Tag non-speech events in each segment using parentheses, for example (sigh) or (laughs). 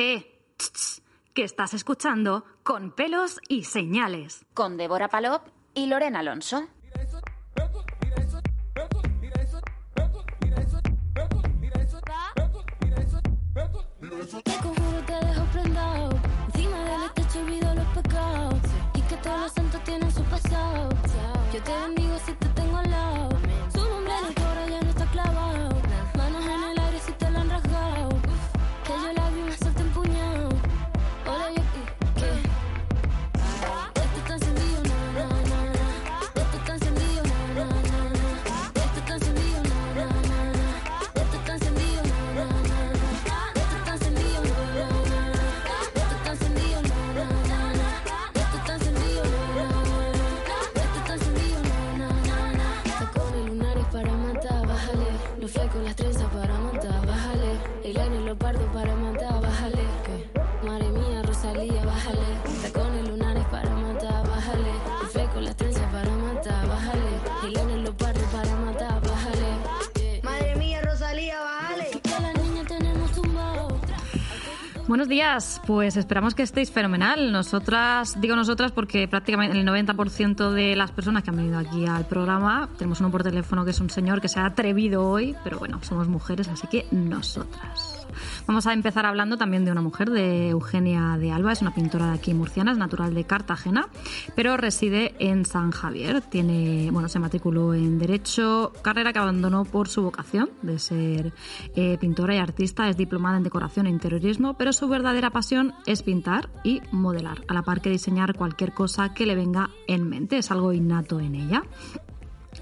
Eh, tss, que estás escuchando con pelos y señales. Con Débora Palop y Lorena Alonso. Buenos días, pues esperamos que estéis fenomenal. Nosotras, digo nosotras porque prácticamente el 90% de las personas que han venido aquí al programa, tenemos uno por teléfono que es un señor que se ha atrevido hoy, pero bueno, somos mujeres, así que nosotras. Vamos a empezar hablando también de una mujer, de Eugenia de Alba, es una pintora de aquí murciana, es natural de Cartagena, pero reside en San Javier. Tiene, bueno, se matriculó en Derecho, carrera que abandonó por su vocación de ser eh, pintora y artista, es diplomada en decoración e interiorismo, pero su verdadera pasión es pintar y modelar, a la par que diseñar cualquier cosa que le venga en mente, es algo innato en ella.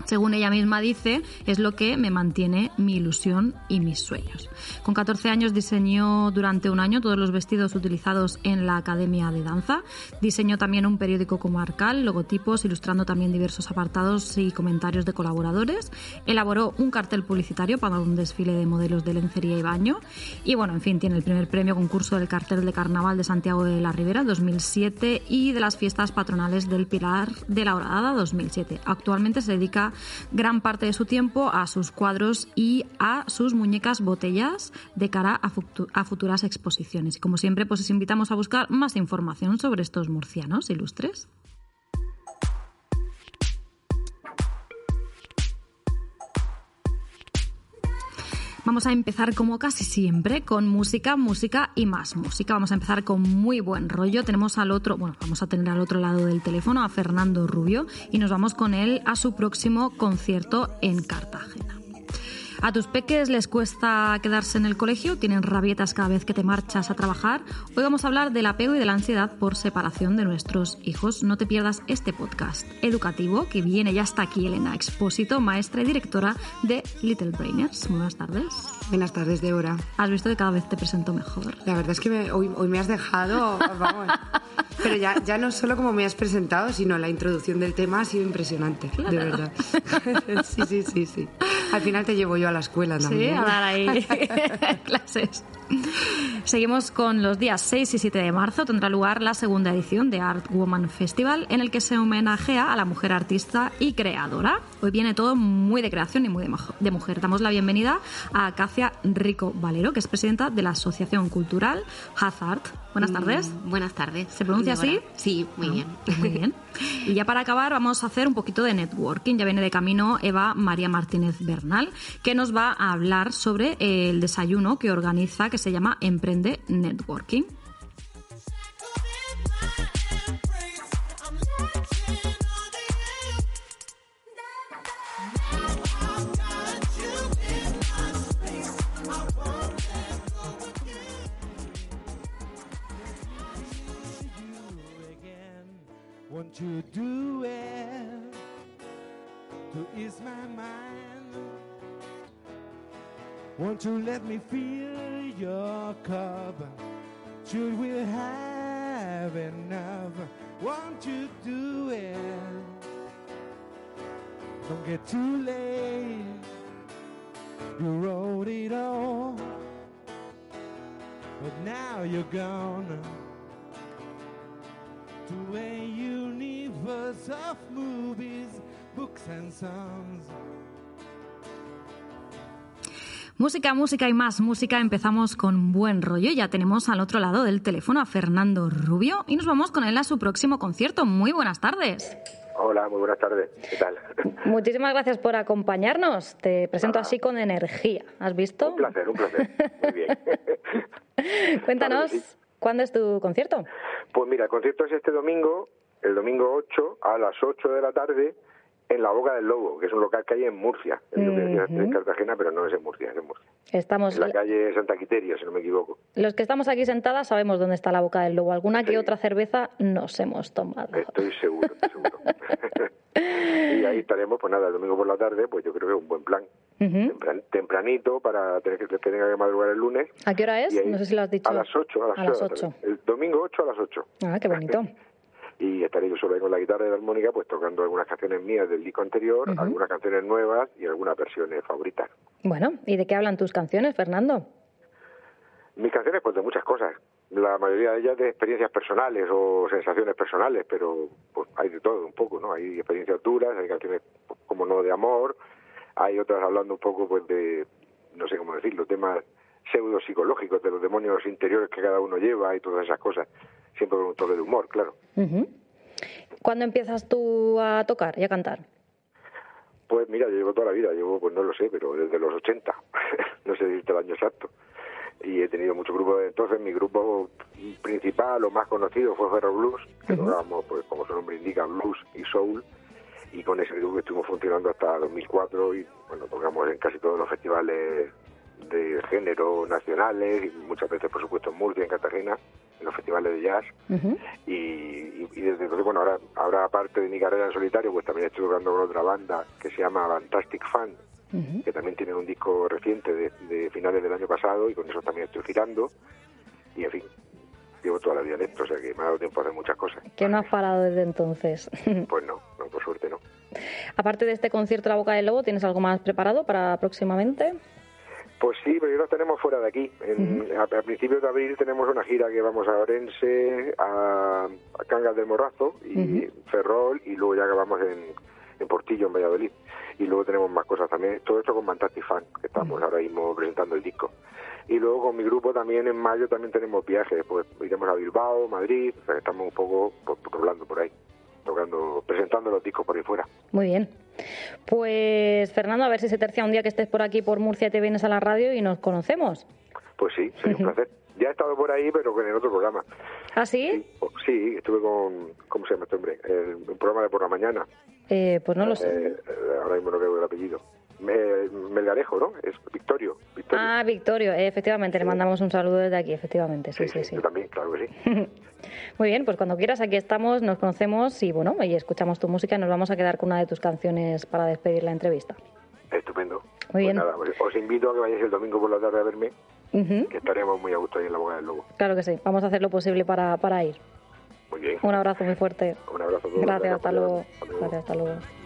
Según ella misma dice, es lo que me mantiene mi ilusión y mis sueños. Con 14 años diseñó durante un año todos los vestidos utilizados en la Academia de Danza. Diseñó también un periódico comarcal, logotipos, ilustrando también diversos apartados y comentarios de colaboradores. Elaboró un cartel publicitario para un desfile de modelos de lencería y baño. Y bueno, en fin, tiene el primer premio concurso del cartel de carnaval de Santiago de la Ribera 2007 y de las fiestas patronales del Pilar de la Horadada 2007. Actualmente se dedica gran parte de su tiempo a sus cuadros y a sus muñecas botellas de cara a, futu- a futuras exposiciones. Y como siempre, pues os invitamos a buscar más información sobre estos murcianos ilustres. Vamos a empezar como casi siempre con música, música y más música. Vamos a empezar con muy buen rollo. Tenemos al otro, bueno, vamos a tener al otro lado del teléfono a Fernando Rubio y nos vamos con él a su próximo concierto en Cartagena. ¿A tus peques les cuesta quedarse en el colegio? ¿Tienen rabietas cada vez que te marchas a trabajar? Hoy vamos a hablar del apego y de la ansiedad por separación de nuestros hijos. No te pierdas este podcast educativo que viene ya hasta aquí Elena Expósito, maestra y directora de Little Brainers. Muy buenas tardes. Buenas tardes, Débora. Has visto que cada vez te presento mejor. La verdad es que me- hoy, hoy me has dejado, vamos. (laughs) Pero ya, ya no solo como me has presentado, sino la introducción del tema ha sido impresionante, de verdad. (laughs) Sí, sí, sí, sí. Al final te llevo yo a la escuela Sí, también. a dar ahí (laughs) clases. (laughs) Seguimos con los días 6 y 7 de marzo. Tendrá lugar la segunda edición de Art Woman Festival, en el que se homenajea a la mujer artista y creadora. Hoy viene todo muy de creación y muy de, mujer. Damos la bienvenida a Acacia Rico Valero, que es presidenta de la Asociación Cultural Hazard. Buenas tardes. Mm, Buenas tardes. ¿Se pronuncia así? Sí, muy Ah, bien. Muy bien. Y ya para acabar vamos a hacer un poquito de networking. Ya viene de camino Eva María Martínez Bernal, que nos va a hablar sobre el desayuno que organiza, que se llama Emprende Networking. You do it to ease my mind. Won't you let me fill your cup? Should we have enough? Won't you do it? Don't get too late. You wrote it all, but now you're gone to a universe of movies, books and songs. Música, música y más música. Empezamos con buen rollo. Ya tenemos al otro lado del teléfono a Fernando Rubio y nos vamos con él a su próximo concierto. Muy buenas tardes. Hola, muy buenas tardes. ¿Qué tal? (laughs) Muchísimas gracias por acompañarnos. Te presento así con energía. ¿Has visto? Un placer, un placer. Muy bien. (laughs) Cuéntanos. ¿cuándo es tu concierto? Pues mira, el concierto es este domingo, el domingo 8, a las 8 de la tarde, en La Boca del Lobo, que es un local que hay en Murcia. Que era en Cartagena, pero no es en Murcia, es en Murcia. Estamos, En la calle Santa Quiteria, si no me equivoco. los que estamos aquí sentadas sabemos dónde está la boca del lobo. Alguna que Sí. otra cerveza nos hemos tomado. Estoy seguro, estoy seguro. (laughs) y ahí estaremos, pues nada, el domingo por la tarde, pues yo creo que es un buen plan. Ujú. Tempran- tempranito para tener que, que tenga que madrugar el lunes. ¿A qué hora es? Ahí- No sé si lo has dicho. A las 8, a las, A las 8 de la 8. tarde. El domingo 8 a las 8. Ah, qué bonito. (laughs) y estaré yo solo ahí con la guitarra y la armónica, pues tocando algunas canciones mías del disco anterior, algunas canciones nuevas y algunas versiones favoritas. Bueno, ¿y de qué hablan tus canciones, Fernando? Mis canciones, pues de muchas cosas. La mayoría de ellas de experiencias personales o sensaciones personales, pero pues hay de todo un poco, ¿no? Hay experiencias duras, hay canciones pues, como no de amor, hay otras hablando un poco pues de, no sé cómo decirlo, temas pseudo psicológicos de los demonios interiores que cada uno lleva y todas esas cosas, siempre con un toque de humor, claro. ¿Cuándo empiezas tú a tocar y a cantar? Pues mira, yo llevo toda la vida, llevo, pues no lo sé, pero desde los 80, (laughs) no sé decirte el año exacto. Y he tenido muchos grupos de entonces. Mi grupo principal o más conocido fue Ferro Blues, que tocábamos, pues como su nombre indica, blues y soul. Y con ese grupo estuvimos funcionando hasta 2004 y bueno, tocamos en casi todos los festivales de género nacionales y muchas veces, por supuesto, en Murcia, en Cartagena, en los festivales de jazz. Y, y- y desde entonces, bueno, ahora, ahora aparte de mi carrera en solitario, pues también estoy tocando con otra banda que se llama Fantastic Fan, que también tiene un disco reciente de, de finales del año pasado y con eso también estoy girando. Y en fin, llevo toda la vida en esto, o sea que me ha dado tiempo a hacer muchas cosas. Que no has parado desde entonces. (laughs) Pues no, no, por suerte no. Aparte de este concierto La Boca del Lobo, ¿tienes algo más preparado para próximamente? Pues sí, pero ya lo tenemos fuera de aquí. En- a, a principios de abril tenemos una gira que vamos a Orense, a, a Cangas del Morrazo y Ferrol y luego ya acabamos en, en Portillo, en Valladolid. Y luego tenemos más cosas también. Todo esto con Fantastic Fan, que estamos ahora mismo presentando el disco. Y luego con mi grupo también en mayo también tenemos viajes. Pues iremos a Bilbao, Madrid, o sea, que estamos un poco pues, por ahí, tocando, presentando los discos por ahí fuera. Muy bien. Pues Fernando, a ver si se tercia un día que estés por aquí, por Murcia, te vienes a la radio y nos conocemos. Pues sí, sería un (laughs) placer. Ya he estado por ahí, pero en el otro programa. ¿Ah, sí? Sí, sí, estuve con, ¿cómo se llama este hombre? El, un programa de por la mañana. Eh, pues no lo sé. Eh, eh, ahora mismo no veo el apellido. Me- Melgarejo, ¿no? Es Victorio. Victorio. Ah, Victorio, eh, efectivamente, le Sí. mandamos un saludo desde aquí, efectivamente, sí, sí, sí. Yo también, claro que sí. (laughs) Muy bien, pues cuando quieras aquí estamos, nos conocemos y bueno, y escuchamos tu música y nos vamos a quedar con una de tus canciones para despedir la entrevista. Estupendo. Muy Pues bien. nada, os- os invito a que vayáis el domingo por la tarde a verme, Ujú, que estaremos muy a gusto ahí en la boca del lobo. Claro que sí, vamos a hacer lo posible para, para ir. Muy bien. Un abrazo muy fuerte. Un abrazo a todos. Gracias, pues, luego. hasta luego. Gracias, hasta luego.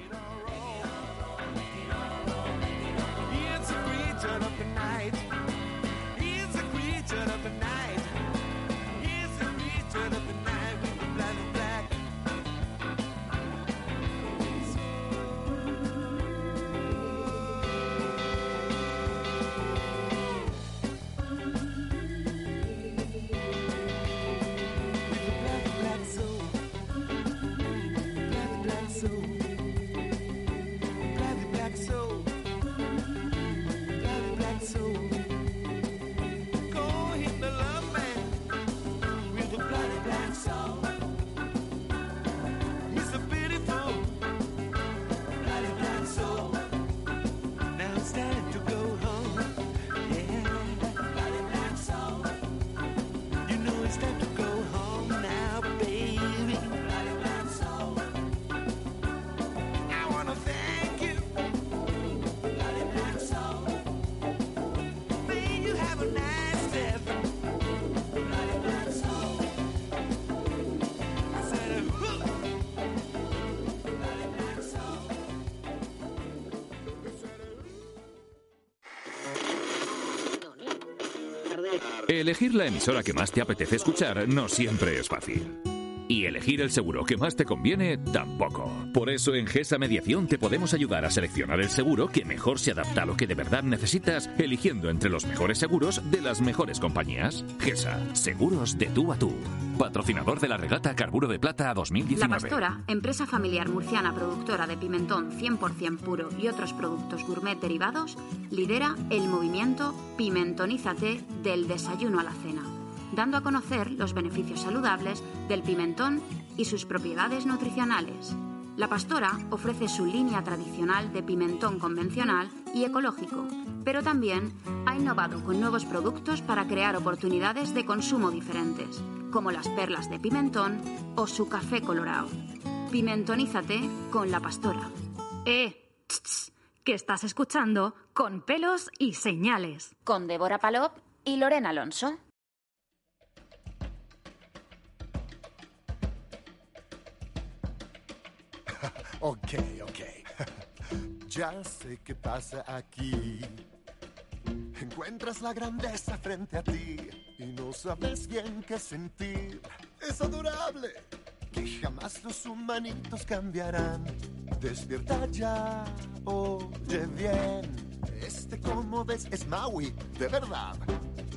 Elegir la emisora que más te apetece escuchar no siempre es fácil. Y elegir el seguro que más te conviene tampoco. Por eso en GESA Mediación te podemos ayudar a seleccionar el seguro que mejor se adapta a lo que de verdad necesitas, eligiendo entre los mejores seguros de las mejores compañías. GESA, seguros de tú a tú. Patrocinador de la regata Carburo de Plata 2019. La Pastora, empresa familiar murciana productora de pimentón 100% puro y otros productos gourmet derivados, lidera el movimiento Pimentonízate del desayuno a la cena, dando a conocer los beneficios saludables del pimentón y sus propiedades nutricionales. La Pastora ofrece su línea tradicional de pimentón convencional y ecológico, pero también ha innovado con nuevos productos para crear oportunidades de consumo diferentes, como las perlas de pimentón o su café colorado. Pimentonízate con La Pastora. Eh, tss, tss, que estás escuchando con pelos y señales. Con Débora Palop y Lorena Alonso. Ok, ok. (laughs) Ya sé qué pasa aquí. Encuentras la grandeza frente a ti y no sabes bien qué sentir. Es adorable que jamás los humanitos cambiarán. Despierta ya, oye bien. Este como ves es Maui, de verdad.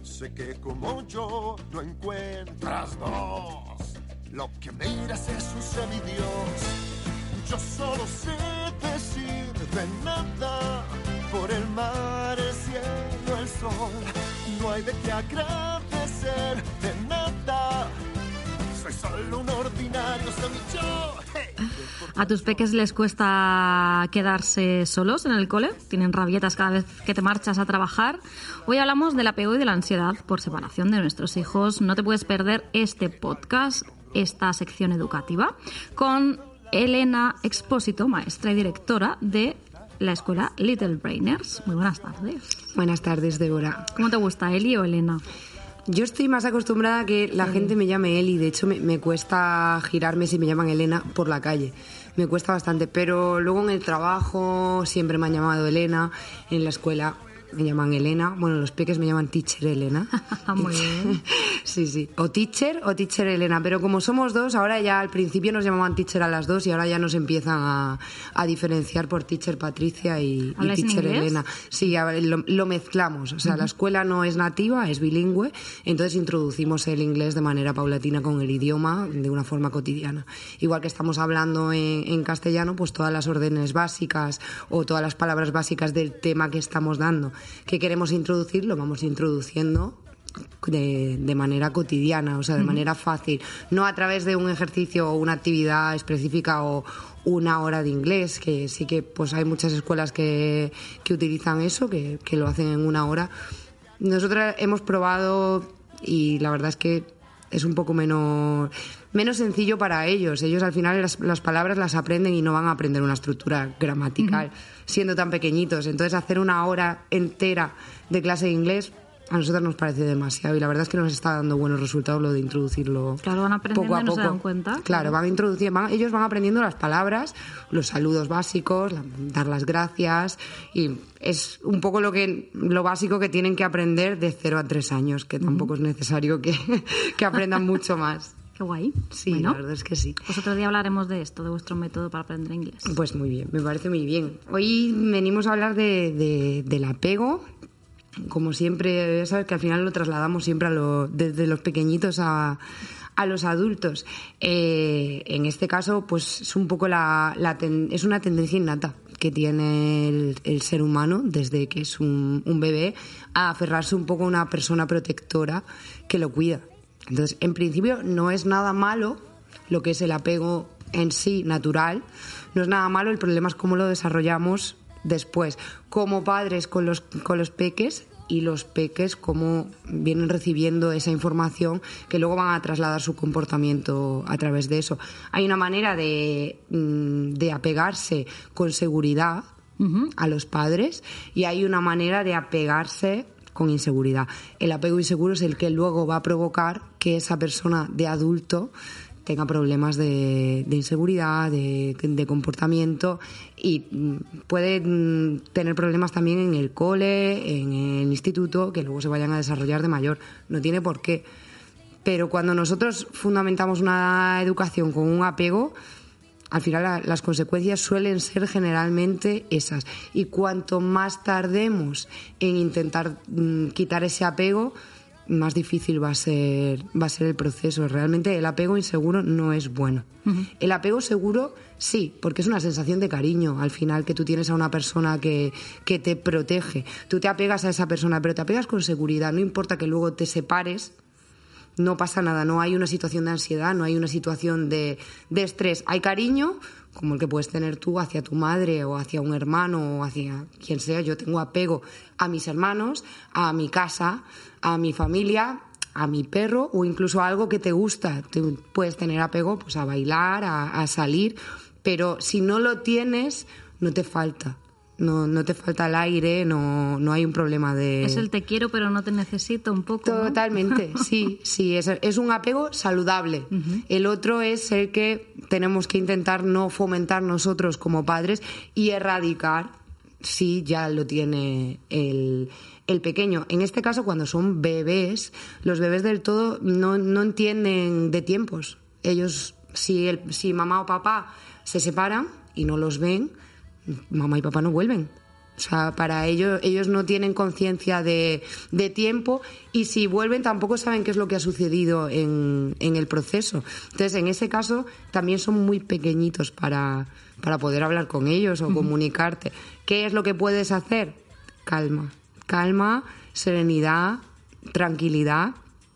Sé que como yo no encuentras dos. Lo que miras es un semidios. Yo solo sé decir de nada por el mar, el cielo, el sol. No hay de qué agradecer de nada. Soy solo un ordinario. Hey. ¿A tus peques les cuesta quedarse solos en el cole? ¿Tienen rabietas cada vez que te marchas a trabajar? Hoy hablamos del apego y de la ansiedad por separación de nuestros hijos. No te puedes perder este podcast, esta sección educativa, con Elena Expósito, maestra y directora de la escuela Little Brainers. Muy buenas tardes. Buenas tardes, Débora. ¿Cómo te gusta, Eli o Elena? Yo estoy más acostumbrada a que la gente me llame Eli. De hecho, me, me cuesta girarme si me llaman Elena por la calle. Me cuesta bastante. Pero luego en el trabajo siempre me han llamado Elena. En la escuela me llaman Elena. Bueno, los peques me llaman Teacher Elena. (laughs) Muy bien. (laughs) Sí, sí. O Teacher o Teacher Elena. Pero como somos dos, ahora ya al principio nos llamaban Teacher a las dos y ahora ya nos empiezan a, a diferenciar por Teacher Patricia y, y ¿Habláis en Teacher? Elena. Sí, a ver, lo, lo mezclamos. O sea, la escuela no es nativa, es bilingüe. Entonces introducimos el inglés de manera paulatina con el idioma de una forma cotidiana. Igual que estamos hablando en, en castellano, pues todas las órdenes básicas o todas las palabras básicas del tema que estamos dando, que queremos introducir, lo vamos introduciendo de, de manera cotidiana, o sea, de manera fácil, no a través de un ejercicio o una actividad específica o una hora de inglés, que sí que pues hay muchas escuelas que, que utilizan eso, que, que lo hacen en una hora. Nosotros hemos probado y la verdad es que es un poco menos, menos sencillo para ellos. Ellos al final las, las palabras las aprenden y no van a aprender una estructura gramatical siendo tan pequeñitos. Entonces hacer una hora entera de clase de inglés a nosotros nos parece demasiado y la verdad es que nos está dando buenos resultados lo de introducirlo Claro, van aprendiendo poco a y no se poco. dan cuenta. Claro, van introduciendo, van- ellos van aprendiendo las palabras, los saludos básicos, la- dar las gracias y es un poco lo que lo básico que tienen que aprender de 0 a 3 años, que tampoco es necesario que, (laughs) que aprendan mucho más. Qué guay. Sí, Bueno, la verdad es que sí. pues otro día hablaremos de esto, de vuestro método para aprender inglés. Pues muy bien, me parece muy bien. Hoy venimos a hablar de, de- del apego. Como siempre, ya sabes que al final lo trasladamos siempre a lo- desde los pequeñitos a, a los adultos. Eh, en este caso, pues es un poco la, la ten- es una tendencia innata que tiene el, el ser humano desde que es un, un bebé a aferrarse un poco a una persona protectora que lo cuida. Entonces, en principio, no es nada malo lo que es el apego en sí natural. No es nada malo, el problema es cómo lo desarrollamos después, como padres con los, con los peques y los peques cómo vienen recibiendo esa información que luego van a trasladar su comportamiento a través de eso. Hay una manera de, mm, de apegarse con seguridad a los padres y hay una manera de apegarse con inseguridad. El apego inseguro es el que luego va a provocar que esa persona de adulto tenga problemas de, inseguridad, de, de comportamiento y mm, puede mm, tener problemas también en el cole, en el instituto, que luego se vayan a desarrollar de mayor. No tiene por qué. Pero cuando nosotros fundamentamos una educación con un apego, al final la- las consecuencias suelen ser generalmente esas. Y cuanto más tardemos en intentar mm, quitar ese apego, más difícil va a ser va a ser el proceso. Realmente el apego inseguro no es bueno. El apego seguro sí, porque es una sensación de cariño al final que tú tienes a una persona que, que te protege. Tú te apegas a esa persona, pero te apegas con seguridad. No importa que luego te separes, no pasa nada, no hay una situación de ansiedad, no hay una situación de, de estrés. Hay cariño, como el que puedes tener tú hacia tu madre o hacia un hermano o hacia quien sea. Yo tengo apego a mis hermanos, a mi casa, a mi familia, a mi perro o incluso a algo que te gusta. Puedes tener apego pues, a bailar, a salir, pero si no lo tienes, no te falta. No, no te falta el aire, no, no hay un problema de... Es el te quiero pero no te necesito un poco. ¿no? Totalmente, (laughs) sí, sí, es, es un apego saludable. El otro es el que tenemos que intentar no fomentar nosotros como padres y erradicar si ya lo tiene el, el pequeño. En este caso, cuando son bebés, los bebés del todo no, no entienden de tiempos. Ellos, si, el, si mamá o papá se separan y no los ven, mamá y papá no vuelven. O sea, para ellos, ellos no tienen conciencia de, de tiempo y si vuelven tampoco saben qué es lo que ha sucedido en, en el proceso. Entonces, en ese caso, también son muy pequeñitos para, para poder hablar con ellos o comunicarte. ¿Qué es lo que puedes hacer? Calma, calma, serenidad, tranquilidad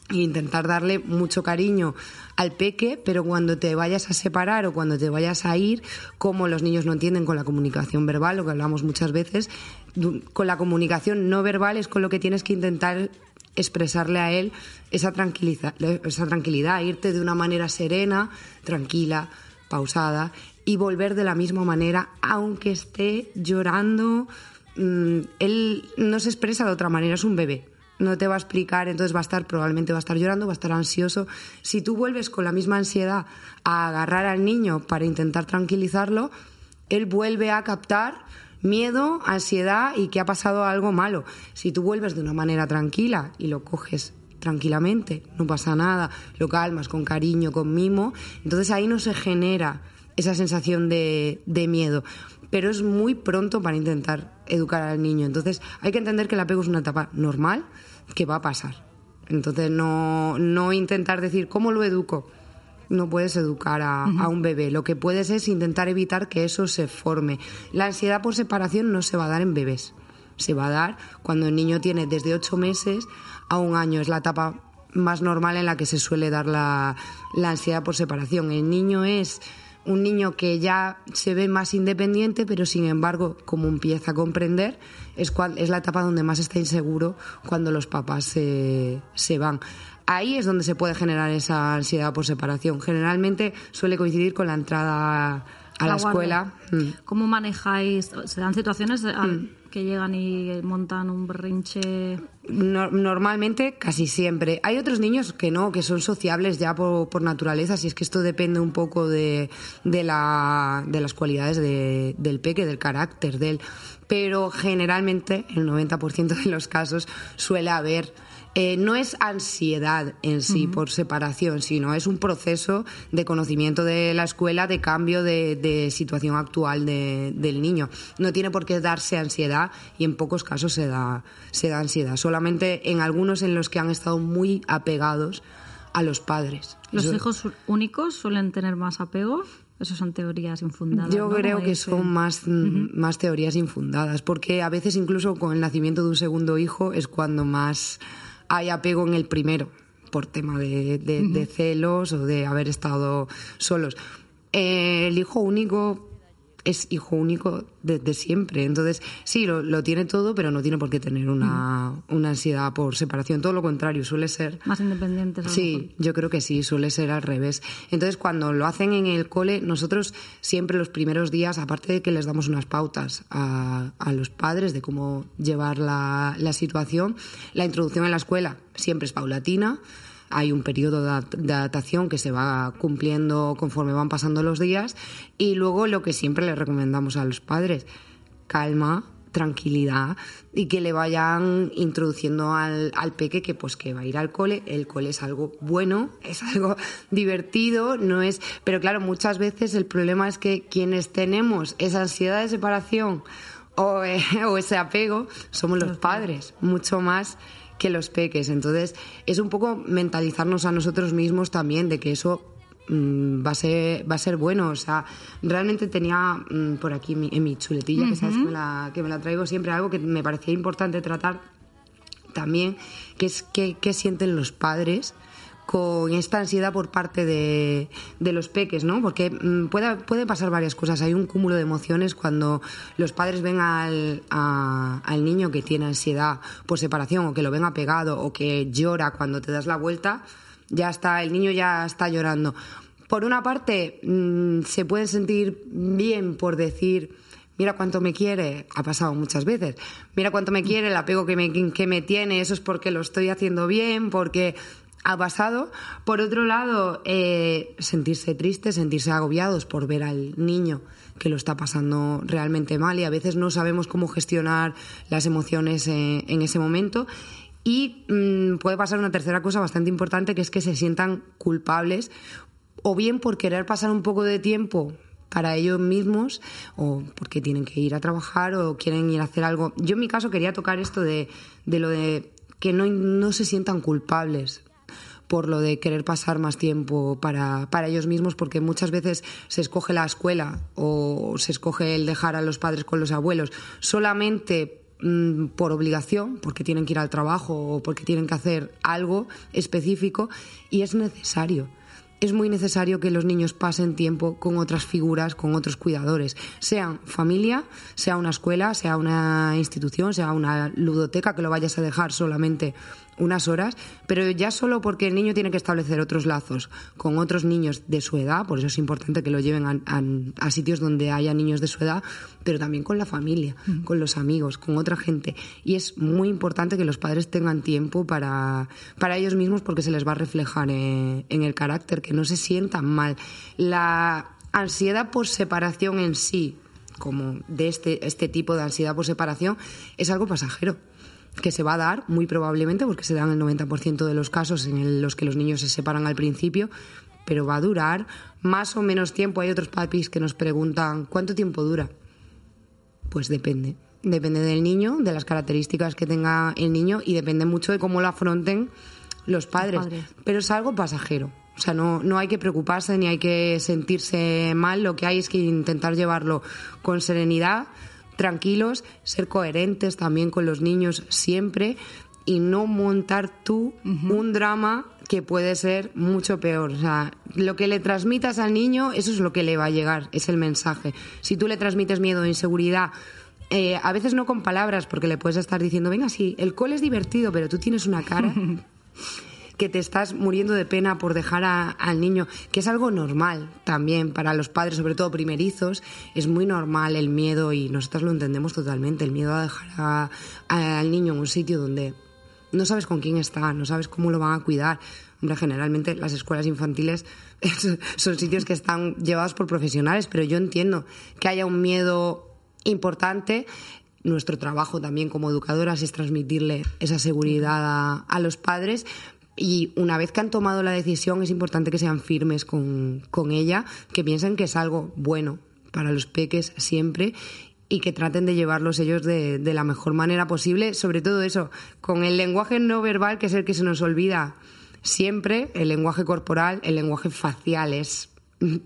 e intentar darle mucho cariño al peque, pero cuando te vayas a separar o cuando te vayas a ir, como los niños no entienden con la comunicación verbal, lo que hablamos muchas veces, con la comunicación no verbal es con lo que tienes que intentar expresarle a él esa, tranquiliza- esa tranquilidad, irte de una manera serena, tranquila, pausada y volver de la misma manera, aunque esté llorando. mm, él no se expresa de otra manera, es un bebé no te va a explicar, entonces va a estar, probablemente va a estar llorando, va a estar ansioso. Si tú vuelves con la misma ansiedad a agarrar al niño para intentar tranquilizarlo, él vuelve a captar miedo, ansiedad y que ha pasado algo malo. Si tú vuelves de una manera tranquila y lo coges tranquilamente, no pasa nada, lo calmas con cariño, con mimo, entonces ahí no se genera esa sensación de, de miedo. Pero es muy pronto para intentar educar al niño. Entonces hay que entender que el apego es una etapa normal que va a pasar. Entonces no, no intentar decir cómo lo educo. No puedes educar a, a un bebé. Lo que puedes es intentar evitar que eso se forme. La ansiedad por separación no se va a dar en bebés. Se va a dar cuando el niño tiene desde ocho meses a un año. Es la etapa más normal en la que se suele dar la, la ansiedad por separación. El niño es un niño que ya se ve más independiente, pero sin embargo, como empieza a comprender, es, cual- es la etapa donde más está inseguro cuando los papás se, se van. Ahí es donde se puede generar esa ansiedad por separación. Generalmente suele coincidir con la entrada a la, escuela. Mm. ¿Cómo manejáis? ¿Se dan situaciones al- que llegan y montan un berrinche? No- normalmente, casi siempre. Hay otros niños que no, que son sociables ya por, por naturaleza, si es que esto depende un poco de, de, la, de las cualidades de- del peque, del carácter de él. Pero generalmente, el 90% de los casos, suele haber. Eh, no es ansiedad en sí por separación, sino es un proceso de conocimiento de la escuela, de cambio de, de situación actual de- del niño. No tiene por qué darse ansiedad y en pocos casos se da, se da ansiedad. Solamente en algunos en los que han estado muy apegados a los padres. ¿Los Eso- hijos únicos suelen tener más apego? Eso son teorías infundadas. Yo ¿no? creo que son más, mm, más teorías infundadas, porque a veces incluso con el nacimiento de un segundo hijo es cuando más hay apego en el primero, por tema de, de- de celos o de haber estado solos. Eh, el hijo único es hijo único desde siempre, entonces sí, lo, lo tiene todo, pero no tiene por qué tener una, una ansiedad por separación, todo lo contrario, suele ser Más lo Sí, yo creo que sí, suele ser al revés. Entonces, cuando lo hacen en el cole, nosotros siempre los primeros días, aparte de que les damos unas pautas a, a los padres de cómo llevar la, la situación, la introducción en la escuela siempre es paulatina. Hay un periodo de adap- de adaptación que se va cumpliendo conforme van pasando los días y luego lo que siempre les recomendamos a los padres, calma, tranquilidad y que le vayan introduciendo al, al peque que pues que va a ir al cole, el cole es algo bueno, (laughs) es algo divertido, no es, pero claro, muchas veces el problema es que quienes tenemos esa ansiedad de separación o, eh, (laughs) o ese apego somos los padres, mucho más que los peques. Entonces, es un poco mentalizarnos a nosotros mismos también de que eso mm, va a ser va a ser bueno o sea realmente tenía mm, por aquí mi- en mi chuletilla que sabes que me, la, que me la traigo siempre algo que me parecía importante tratar también que es qué, qué sienten los padres con esta ansiedad por parte de, los peques, ¿no? Porque mm, puede, puede pasar varias cosas. Hay un cúmulo de emociones cuando los padres ven al, niño que tiene ansiedad por separación o que lo ven apegado o que llora cuando te das la vuelta, ya está, el niño ya está llorando. Por una parte, mm, se puede sentir bien por decir, mira cuánto me quiere, ha pasado muchas veces, mira cuánto me quiere, el apego que me tiene, eso es porque lo estoy haciendo bien, porque ha pasado. Por otro lado, eh, sentirse tristes, sentirse agobiados por ver al niño que lo está pasando realmente mal y a veces no sabemos cómo gestionar las emociones eh, en ese momento. Y mm, puede pasar una tercera cosa bastante importante, que es que se sientan culpables o bien por querer pasar un poco de tiempo para ellos mismos o porque tienen que ir a trabajar o quieren ir a hacer algo. Yo en mi caso quería tocar esto de, de lo de que no, no se sientan culpables por lo de querer pasar más tiempo para, para ellos mismos, porque muchas veces se escoge la escuela o se escoge el dejar a los padres con los abuelos solamente mm, por obligación, porque tienen que ir al trabajo o porque tienen que hacer algo específico, y es necesario. Es muy necesario que los niños pasen tiempo con otras figuras, con otros cuidadores, sean familia, sea una escuela, sea una institución, sea una ludoteca que lo vayas a dejar solamente unas horas, pero ya solo porque el niño tiene que establecer otros lazos con otros niños de su edad, por eso es importante que lo lleven a, a- a sitios donde haya niños de su edad, pero también con la familia, con los amigos, con otra gente. Y es muy importante que los padres tengan tiempo para, para ellos mismos porque se les va a reflejar eh, en el carácter, que no se sientan mal. La ansiedad por separación en sí, como de este, este tipo de ansiedad por separación, es algo pasajero que se va a dar muy probablemente porque se dan el 90% de los casos en los que los niños se separan al principio, pero va a durar más o menos tiempo. Hay otros papis que nos preguntan ¿cuánto tiempo dura? Pues depende. Depende del niño, de las características que tenga el niño y depende mucho de cómo lo afronten los padres. padres. Pero es algo pasajero. O sea, no, no hay que preocuparse ni hay que sentirse mal. Lo que hay es que intentar llevarlo con serenidad, tranquilos, ser coherentes también con los niños siempre y no montar tú un drama que puede ser mucho peor. O sea, lo que le transmitas al niño, eso es lo que le va a llegar, es el mensaje. Si tú le transmites miedo, inseguridad, eh, a veces no con palabras, porque le puedes estar diciendo, venga, sí, el cole es divertido, pero tú tienes una cara (laughs) que te estás muriendo de pena por dejar al niño, que es algo normal también para los padres, sobre todo primerizos, es muy normal el miedo y nosotros lo entendemos totalmente, el miedo a dejar al niño en un sitio donde no sabes con quién está, no sabes cómo lo van a cuidar. Hombre, generalmente las escuelas infantiles (laughs) son sitios que están llevados por profesionales, pero yo entiendo que haya un miedo importante. Nuestro trabajo también como educadoras es transmitirle esa seguridad a los padres. Y una vez que han tomado la decisión, es importante que sean firmes con, con ella, que piensen que es algo bueno para los peques siempre y que traten de llevarlos ellos de, de la mejor manera posible, sobre todo eso, con el lenguaje no verbal, que es el que se nos olvida siempre, el lenguaje corporal, el lenguaje facial es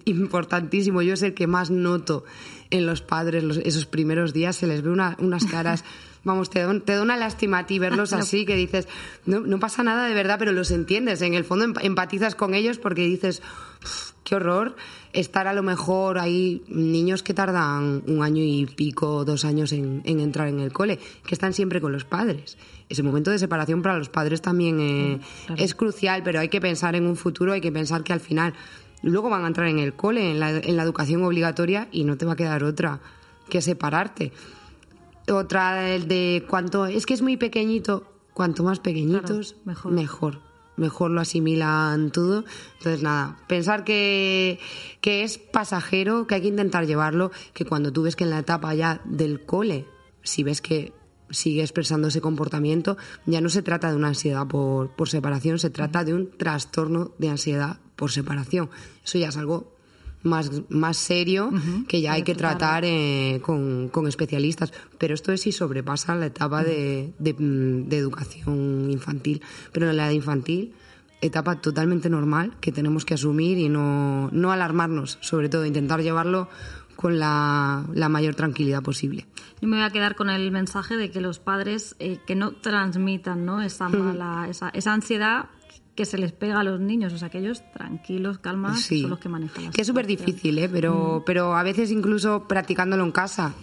importantísimo. Yo es el que más noto en los padres los- esos primeros días, se les ve una- unas caras... (laughs) Vamos, te da, te da una lástima a ti verlos (laughs) así, que dices, no, no pasa nada de verdad, pero los entiendes. En el fondo emp- empatizas con ellos porque dices, "Uf, qué horror estar a lo mejor hay niños que tardan un año y pico, dos años en, en entrar en el cole, que están siempre con los padres. Ese momento de separación para los padres también eh, es crucial, pero hay que pensar en un futuro, hay que pensar que al final luego van a entrar en el cole, en la, en la educación obligatoria y no te va a quedar otra que separarte. Otra el de cuánto es que es muy pequeñito, cuanto más pequeñitos Claro, mejor. mejor mejor lo asimilan todo. Entonces, nada, pensar que, que es pasajero, que hay que intentar llevarlo, que cuando tú ves que en la etapa ya del cole si ves que sigue expresando ese comportamiento, ya no se trata de una ansiedad por, por separación, se trata de un trastorno de ansiedad por separación. Eso ya es algo más, más serio que ya hay que tratar eh, con, con especialistas. Pero esto es si sobrepasa la etapa de, de, mm, de educación infantil. Pero en la edad infantil, etapa totalmente normal que tenemos que asumir y no, no alarmarnos, sobre todo intentar llevarlo con la, la mayor tranquilidad posible. Yo me voy a quedar con el mensaje de que los padres eh, que no transmitan ¿no? Esa, mala, esa, esa ansiedad que se les pega a los niños, o sea, que ellos tranquilos, calmas, Sí. son los que manejan Que es súper difícil, ¿eh? pero, pero a veces incluso practicándolo en casa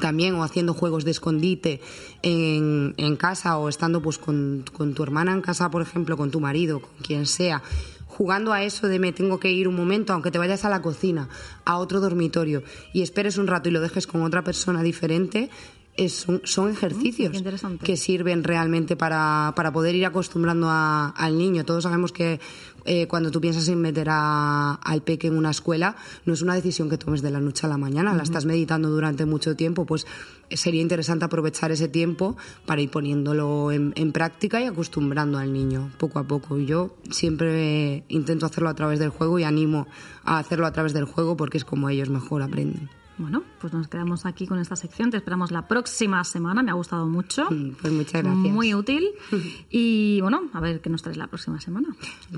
también o haciendo juegos de escondite en, en casa o estando pues con, con tu hermana en casa, por ejemplo, con tu marido, con quien sea, jugando a eso de me tengo que ir un momento, aunque te vayas a la cocina, a otro dormitorio y esperes un rato y lo dejes con otra persona diferente, es- son, son ejercicios qué interesante. que sirven realmente para, para poder ir acostumbrando a- al niño. Todos sabemos que eh, cuando tú piensas en meter a- al peque en una escuela, no es una decisión que tomes de la noche a la mañana, la estás meditando durante mucho tiempo, pues eh, sería interesante aprovechar ese tiempo para ir poniéndolo en, en práctica y acostumbrando al niño poco a poco. Y Yo siempre intento hacerlo a través del juego y animo a hacerlo a través del juego porque es como ellos mejor aprenden. Bueno, pues nos quedamos aquí con esta sección. Te esperamos la próxima semana. Me ha gustado mucho. Mm, Pues muchas gracias. Muy útil. (laughs) Y bueno, a ver qué nos traes la próxima semana.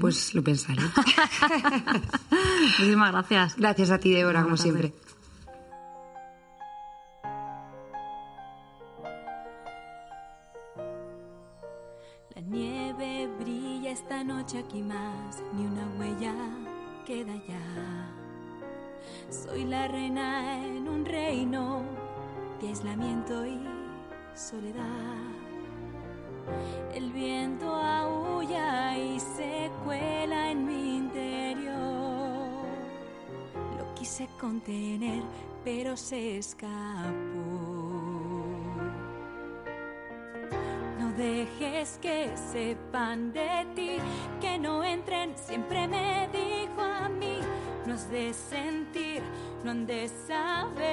Pues lo pensaré. (laughs) Muchísimas gracias. Gracias a ti, Débora, como siempre. La nieve brilla esta noche aquí más, ni una huella queda ya. Soy la reina en un reino de aislamiento y soledad. El viento aúlla y se cuela en mi interior. Lo quise contener, pero se escapó. No dejes que sepan de ti, que no entren, siempre me dijo a mí, no has de sentir, no han de saber,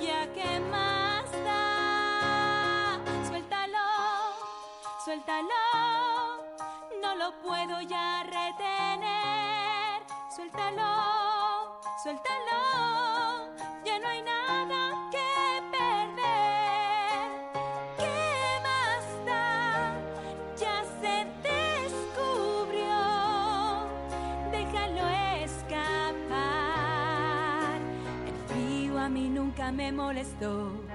ya que más da, suéltalo, suéltalo, no lo puedo ya retener, suéltalo, suéltalo, me molestó.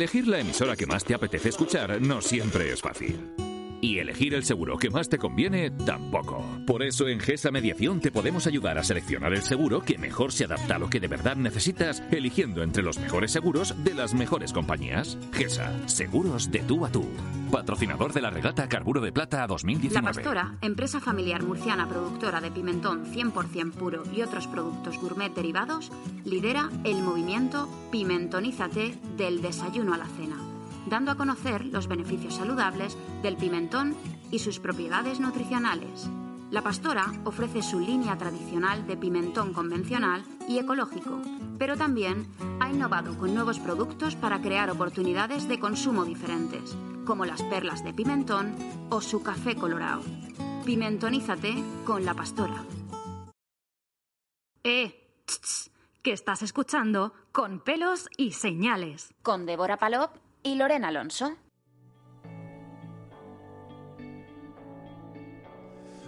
Elegir la emisora que más te apetece escuchar no siempre es fácil. Y elegir el seguro que más te conviene tampoco. Por eso en GESA Mediación te podemos ayudar a seleccionar el seguro que mejor se adapta a lo que de verdad necesitas, eligiendo entre los mejores seguros de las mejores compañías. GESA, seguros de tú a tú. Patrocinador de la regata Carburo de Plata La 2019. Pastora, empresa familiar murciana productora de pimentón 100% puro y otros productos gourmet derivados, lidera el movimiento Pimentonízate del desayuno a la cena, dando a conocer los beneficios saludables del pimentón y sus propiedades nutricionales. La Pastora ofrece su línea tradicional de pimentón convencional y ecológico, pero también ha innovado con nuevos productos para crear oportunidades de consumo diferentes, como las perlas de pimentón o su café colorado. Pimentonízate con La Pastora. Eh, tss, tss, que estás escuchando con pelos y señales. Con Débora Palop y Lorena Alonso.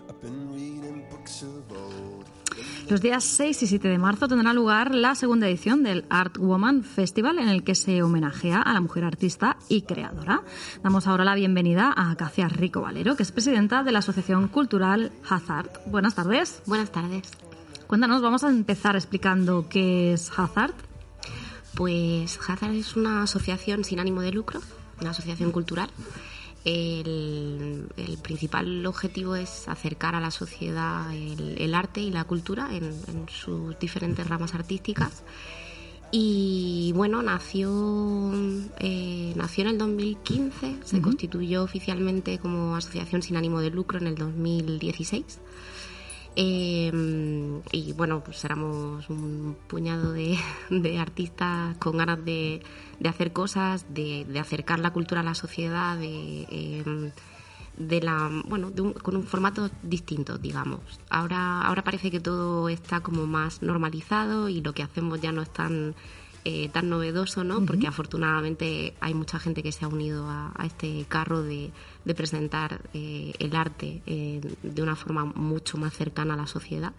I've been reading books of old. Los días 6 y 7 de marzo tendrá lugar la segunda edición del Art Woman Festival en el que se homenajea a la mujer artista y creadora. Damos ahora la bienvenida a Cacia Rico Valero, que es presidenta de la Asociación Cultural Hazard. Buenas tardes. Buenas tardes. Cuéntanos, vamos a empezar explicando qué es Hazard. Pues Hazard es una asociación sin ánimo de lucro, una asociación cultural. El, el principal objetivo es acercar a la sociedad el, el arte y la cultura en, en sus diferentes ramas artísticas. Y bueno, nació, eh, nació en el 2015, se constituyó oficialmente como asociación sin ánimo de lucro en el 2016. Eh, y bueno, pues éramos un puñado de, artistas con ganas de, hacer cosas, de, acercar la cultura a la sociedad, de, eh, bueno, de un- con un formato distinto, digamos. Ahora, ahora parece que todo está como más normalizado y lo que hacemos ya no es tan eh, tan novedoso, ¿no? Porque afortunadamente hay mucha gente que se ha unido a, a este carro de, de presentar eh, el arte eh, de una forma mucho más cercana a la sociedad.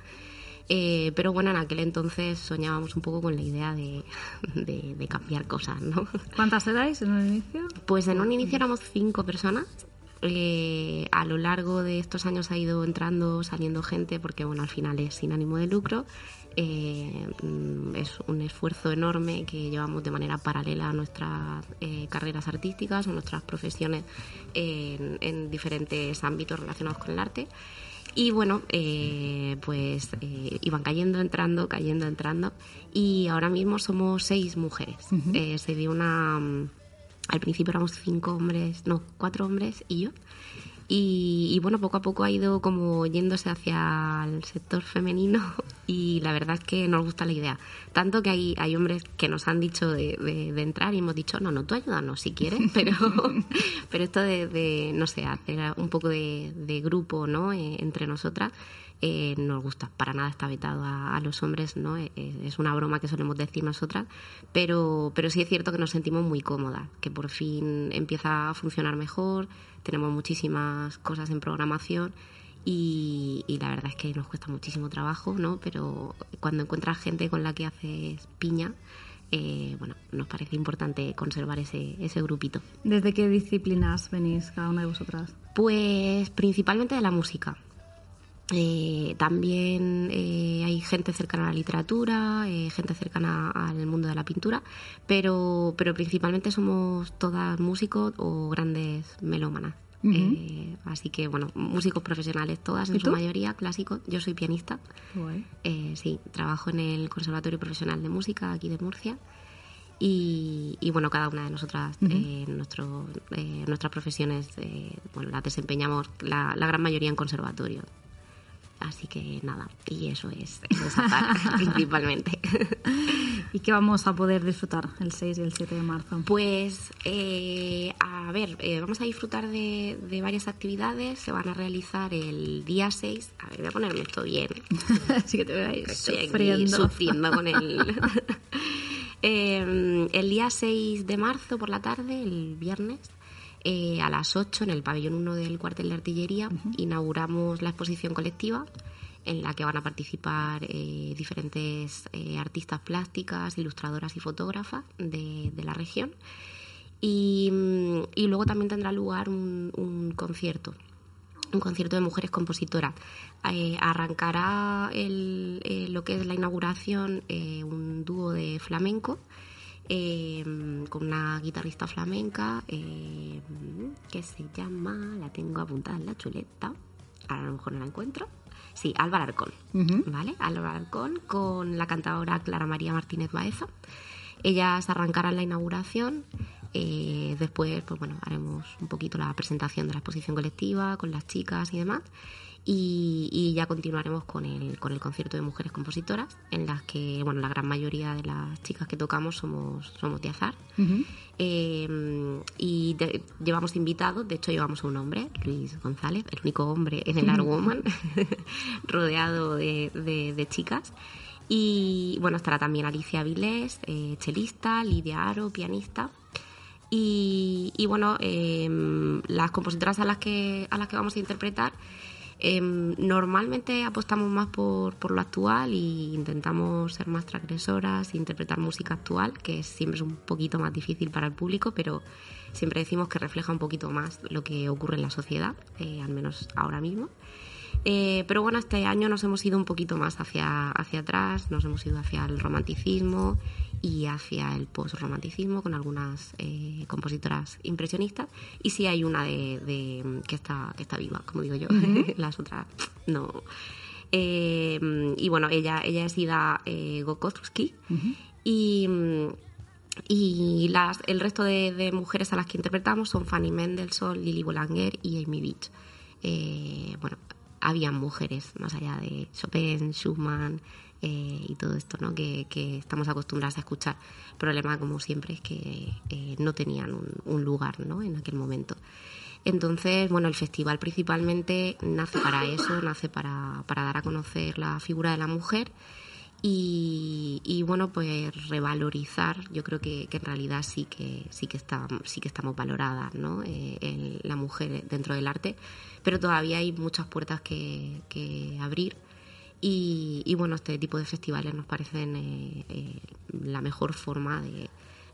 Eh, pero bueno, en aquel entonces soñábamos un poco con la idea de, (laughs) de- de cambiar cosas, ¿no? ¿Cuántas erais en un inicio? Pues en un inicio éramos cinco personas. Eh, a lo largo de estos años ha ido entrando, saliendo gente, porque bueno, al final es sin ánimo de lucro. Eh, mm, es un esfuerzo enorme que llevamos de manera paralela a nuestras eh, carreras artísticas o nuestras profesiones en, en diferentes ámbitos relacionados con el arte. Y bueno, eh, pues eh, iban cayendo, entrando, cayendo, entrando. Y ahora mismo somos seis mujeres. Eh, se dio una. Al principio éramos cinco hombres, no, cuatro hombres y yo. Y, y bueno, poco a poco ha ido como yéndose hacia el sector femenino (laughs) y la verdad es que nos gusta la idea. Tanto que hay, hay hombres que nos han dicho de, de- de entrar y hemos dicho, no, no, tú ayúdanos si quieres, (laughs) pero, (laughs) pero esto de, de, no sé, hacer un poco de, de grupo ¿no? Eh, entre nosotras eh, nos gusta. Para nada está vetado a, a los hombres, ¿no? Eh, eh, es una broma que solemos decir nosotras, pero, pero sí es cierto que nos sentimos muy cómodas, que por fin empieza a funcionar mejor, tenemos muchísimas cosas en programación y, y la verdad es que nos cuesta muchísimo trabajo, ¿no? Pero cuando encuentras gente con la que haces piña, eh, bueno, nos parece importante conservar ese, ese grupito. ¿Desde qué disciplinas venís cada una de vosotras? Pues principalmente de la música. Eh, también eh, hay gente cercana a la literatura, eh, gente cercana al mundo de la pintura, pero, pero principalmente somos todas músicos o grandes melómanas. Eh, así que, bueno, músicos profesionales todas, en ¿Y su mayoría clásicos. Yo soy pianista. Eh, sí, trabajo en el Conservatorio Profesional de Música aquí de Murcia. Y, y, bueno, cada una de nosotras, eh, nuestro, eh, nuestras profesiones, eh, bueno, las desempeñamos la, la gran mayoría en conservatorio. Así que nada, y eso es, eso es (laughs) principalmente. (laughs) ¿Y qué vamos a poder disfrutar el 6 y el 7 de marzo? Pues, eh, a ver, eh, vamos a disfrutar de, de varias actividades. Se van a realizar el día 6. A ver, voy a ponerme esto bien. (laughs) Así que te Estoy aquí sufriendo. sufriendo con el... Eh, el día 6 de marzo por la tarde, el viernes, eh, a las 8 en el pabellón 1 del cuartel de artillería, inauguramos la exposición colectiva en la que van a participar eh, diferentes eh, artistas plásticas, ilustradoras y fotógrafas de, de la región. Y, mm, y luego también tendrá lugar un, un concierto un concierto de mujeres compositoras. Eh, arrancará el- eh, lo que es la inauguración eh, un dúo de flamenco eh, con una guitarrista flamenca eh, que se llama, la tengo apuntada en la chuleta, ahora a lo mejor no la encuentro. Sí, Álvaro Arcón, Ujú. ¿vale? Álvaro Arcón con la cantadora Clara María Martínez Baeza. Ellas arrancarán la inauguración Eh, después, pues bueno, haremos un poquito la presentación de la exposición colectiva con las chicas y demás. Y, y ya continuaremos con el, con el concierto de mujeres compositoras, en las que, bueno, la gran mayoría de las chicas que tocamos somos, somos de azar. Eh, y de- llevamos invitados, de hecho llevamos a un hombre, Luis González, el único hombre en el Art Woman, (laughs) rodeado de, de- de chicas. Y bueno, estará también Alicia Vilés, eh, chelista, Lidia Aro, pianista. Y, bueno, em, las compositoras a las que, a las que vamos a interpretar, em, normalmente apostamos más por, por lo actual e intentamos ser más transgresoras, e interpretar música actual, que siempre es un poquito más difícil para el público, pero siempre decimos que refleja un poquito más lo que ocurre en la sociedad, eh, al menos ahora mismo. Eh, pero bueno, este año nos hemos ido un poquito más hacia, hacia atrás, nos hemos ido hacia el romanticismo y hacia el post-romanticismo con algunas eh, compositoras impresionistas. Y sí hay una de, de- que, está, que está viva, como digo yo, (laughs) las otras no. Eh, y bueno, ella, ella es Ida eh, Gokowski y, y las, el resto de, de mujeres a las que interpretamos son Fanny Mendelssohn, Lily Boulanger y Amy Beach. Eh, bueno, habían mujeres más allá de Chopin, Schumann eh, y todo esto, ¿no? Que, que estamos acostumbradas a escuchar. El problema, como siempre, es que eh, no tenían un, lugar, ¿no? En aquel momento. Entonces, bueno, el festival principalmente nace para eso, nace para, para dar a conocer la figura de la mujer y, y, bueno pues revalorizar yo creo que, que en realidad sí que sí que está, sí que estamos valoradas no Eh, la mujer dentro del arte pero todavía hay muchas puertas que, que abrir y, y, bueno este tipo de festivales nos parecen eh, eh, la mejor forma de,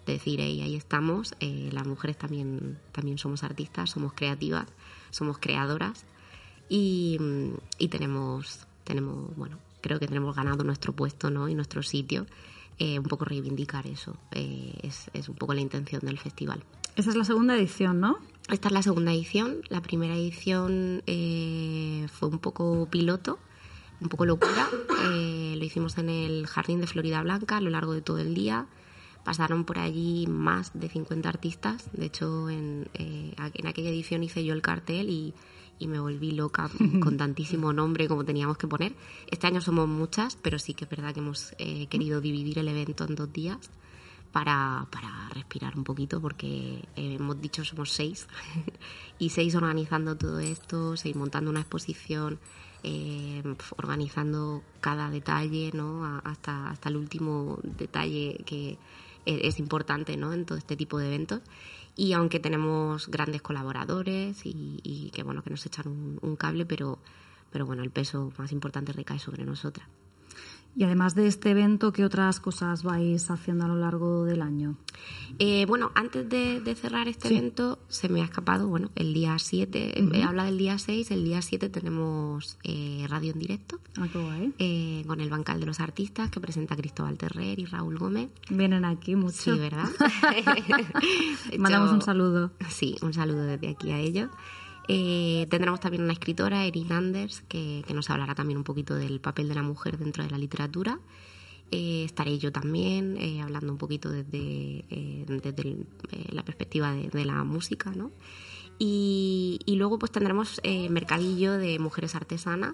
de decir "Ey, ahí estamos eh, las mujeres también también somos artistas somos creativas somos creadoras y, y tenemos tenemos bueno creo que tenemos ganado nuestro puesto ¿no? y nuestro sitio eh, un poco reivindicar eso eh, es, es un poco la intención del festival Esta es la segunda edición, ¿no? esta es la segunda edición la primera edición eh, fue un poco piloto un poco locura. Eh, lo hicimos en el jardín de Florida Blanca a lo largo de todo el día. Pasaron por allí más de 50 artistas. De hecho en, eh, en aquella edición hice yo el cartel y y me volví loca (laughs) con tantísimo nombre como teníamos que poner. Este año somos muchas, pero sí que es verdad que hemos eh, querido dividir el evento en dos días para, para respirar un poquito porque eh, hemos dicho somos seis. (laughs) Y seis organizando todo esto, seis montando una exposición, eh, organizando cada detalle, ¿no? Hasta, hasta el último detalle que e- es importante ¿no? en todo este tipo de eventos y aunque tenemos grandes colaboradores y, y que bueno que nos echan un, un cable pero pero bueno el peso más importante recae sobre nosotras Y además de este evento, ¿qué otras cosas vais haciendo a lo largo del año? Eh, bueno, antes de, de cerrar este Sí. evento, se me ha escapado, bueno, el día 7, Ujú. eh, habla del día 6, el día 7 tenemos eh, radio en directo Ah, qué guay. eh, con el Bancal de los Artistas que presenta Cristóbal Terrer y Raúl Gómez. Vienen aquí mucho. Sí, ¿verdad? (laughs) (laughs) Mandamos un saludo. Sí, un saludo desde aquí a ellos. Eh, tendremos también una escritora, Erin Anders, que, que nos hablará también un poquito del papel de la mujer dentro de la literatura. Eh, estaré yo también eh, hablando un poquito desde, desde el- la perspectiva de, de la música, ¿no? Y, y luego pues tendremos mercadillo de mujeres artesanas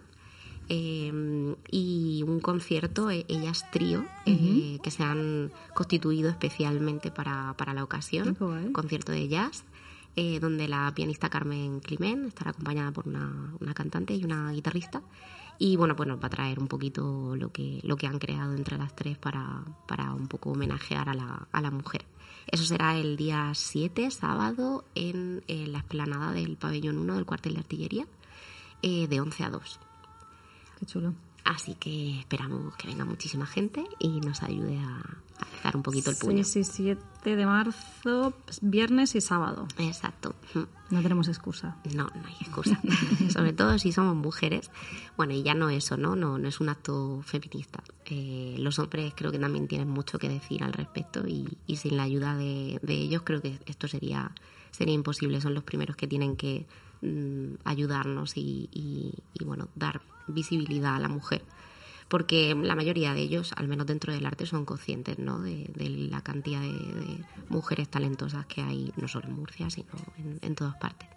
eh, y un concierto, ellas trío, eh, que se han constituido especialmente para, para la ocasión, Qué concierto de jazz, eh, donde la pianista Carmen Climent estará acompañada por una, una cantante y una guitarrista. Y bueno, pues nos va a traer un poquito lo que, lo que han creado entre las tres para, para un poco homenajear a la, a la mujer. Eso será el día 7, sábado, en, eh, la esplanada del pabellón 1 del cuartel de artillería, eh, de 11 a 2. Qué chulo. Así que esperamos que venga muchísima gente y nos ayude a alzar un poquito el puño. 6 y 7 de marzo, pues, viernes y sábado. Exacto. No tenemos excusa. No, no hay excusa. (laughs) Sobre todo si somos mujeres. Bueno, y ya no eso, ¿no? No, no es un acto feminista. Eh, los hombres creo que también tienen mucho que decir al respecto y, y sin la ayuda de, de ellos creo que esto sería, sería imposible. Son los primeros que tienen que mm, ayudarnos y, y- y, bueno, dar visibilidad a la mujer. Porque la mayoría de ellos, al menos dentro del arte, son conscientes ¿no? de, de la cantidad de, de mujeres talentosas que hay, no solo en Murcia, sino en, en todas partes.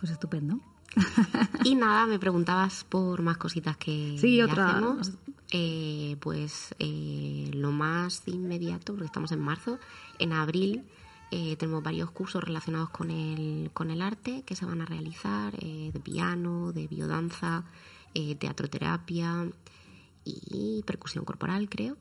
Pues estupendo. Y (laughs) nada, me preguntabas por más cositas que Sí, otra- hacemos. Eh, pues eh, lo más inmediato, porque estamos en marzo, en abril eh, tenemos varios cursos relacionados con el, con el arte que se van a realizar, eh, de piano, de biodanza, eh, teatroterapia y percusión corporal, creo.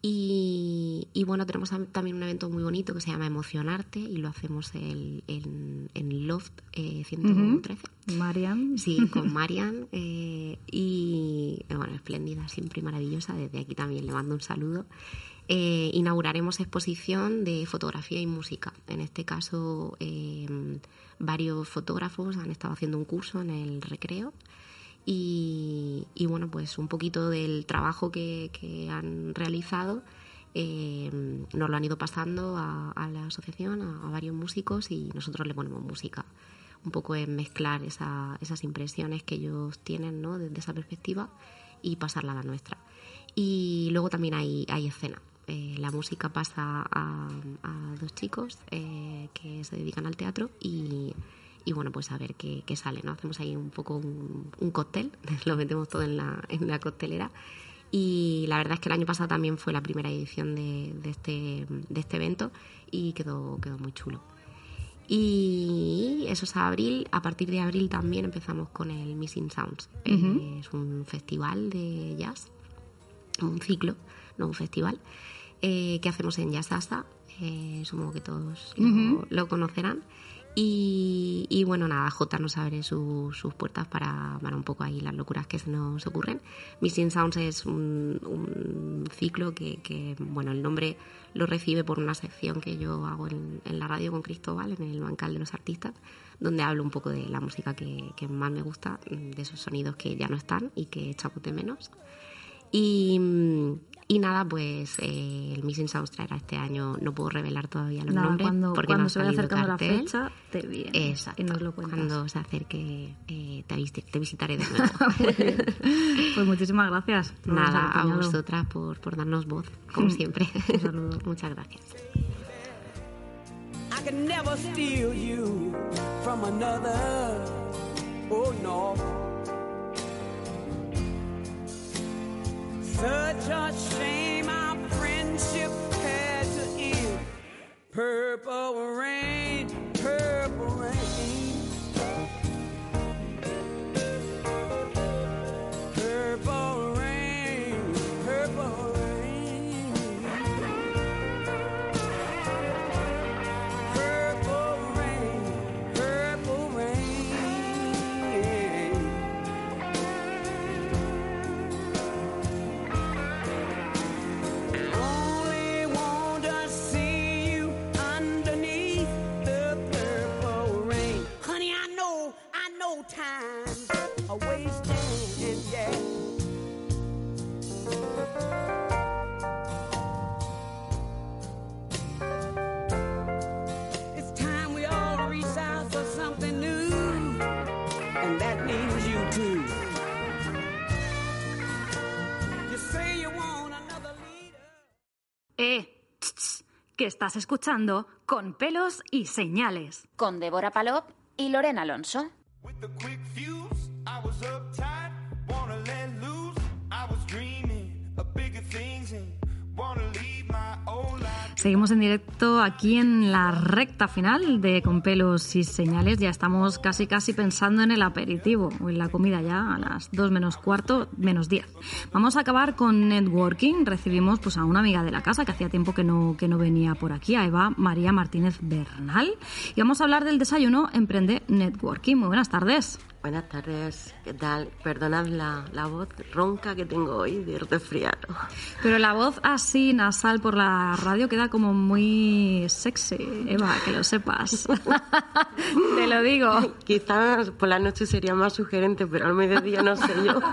Y, y bueno, tenemos tam- también un evento muy bonito que se llama Emocionarte y lo hacemos el- en, en Loft eh, 113. Marian. Sí, con (laughs) Marian. eh, y eh, bueno, espléndida, siempre maravillosa. Desde aquí también le mando un saludo. Eh, inauguraremos exposición de fotografía y música. En este caso, varios fotógrafos han estado haciendo un curso en el recreo. Y, y bueno, pues un poquito del trabajo que, que han realizado eh, nos lo han ido pasando a, a la asociación, a, a varios músicos y nosotros le ponemos música. Un poco en mezclar esa- esas impresiones que ellos tienen ¿no? desde esa perspectiva y pasarla a la nuestra. Y luego también hay, hay escena. Eh, la música pasa a, a dos chicos eh, que se dedican al teatro y, y bueno, pues a ver qué, qué sale, ¿no? Hacemos ahí un poco un, un cóctel, (laughs) lo metemos todo en la, en la coctelera. Y la verdad es que el año pasado también fue la primera edición de, de este, de este evento y quedó, quedó muy chulo. Y eso es a abril. A partir de abril también empezamos con el Missing Sounds. Eh, Ujú. es un festival de jazz, un ciclo, no un festival, eh, que hacemos en Jazzasa. Eh, supongo que todos lo, Ujú. lo conocerán. Y, y bueno, nada, J nos abre su- sus puertas para, para un poco ahí las locuras que se nos ocurren. Missing Sounds es un, un ciclo que, que, bueno, el nombre lo recibe por una sección que yo hago en, en la radio con Cristóbal, en el bancal de los artistas, donde hablo un poco de la música que, que más me gusta, de esos sonidos que ya no están y que echamos de menos. Y, y nada, pues eh, el Missing Sounds traerá este año, no puedo revelar todavía los Nada, nombres cuando, porque cuando no se vaya acercando cartel. la fecha, te vienes Exacto. y nos lo cuentas. Cuando se acerque, eh, te, visi- te visitaré de (laughs) nuevo. Muy bien. Pues muchísimas gracias. Nada, a vosotras por, por darnos voz, como (laughs) siempre. Un saludo. (laughs) Muchas gracias. I can never steal you from another. Oh no. Such a shame our friendship had to end. Purple rain, que estás escuchando con pelos y señales. Con Débora Palop y Lorena Alonso. With the quick Seguimos en directo aquí en la recta final de Con pelos y señales. Ya estamos casi casi pensando en el aperitivo o en la comida ya a las 2 menos cuarto, menos 10. Vamos a acabar con networking. Recibimos pues a una amiga de la casa que hacía tiempo que no, que no venía por aquí, a Eva María Martínez Bernal. Y vamos a hablar del desayuno Emprende Networking. Muy buenas tardes. Buenas tardes, ¿qué tal? Perdonad la, la voz ronca que tengo hoy de resfriado. Pero la voz así nasal por la radio queda como muy sexy, Eva, que lo sepas. (laughs) Te lo digo. Quizás por la noche sería más sugerente, pero al mediodía no sé yo. (laughs)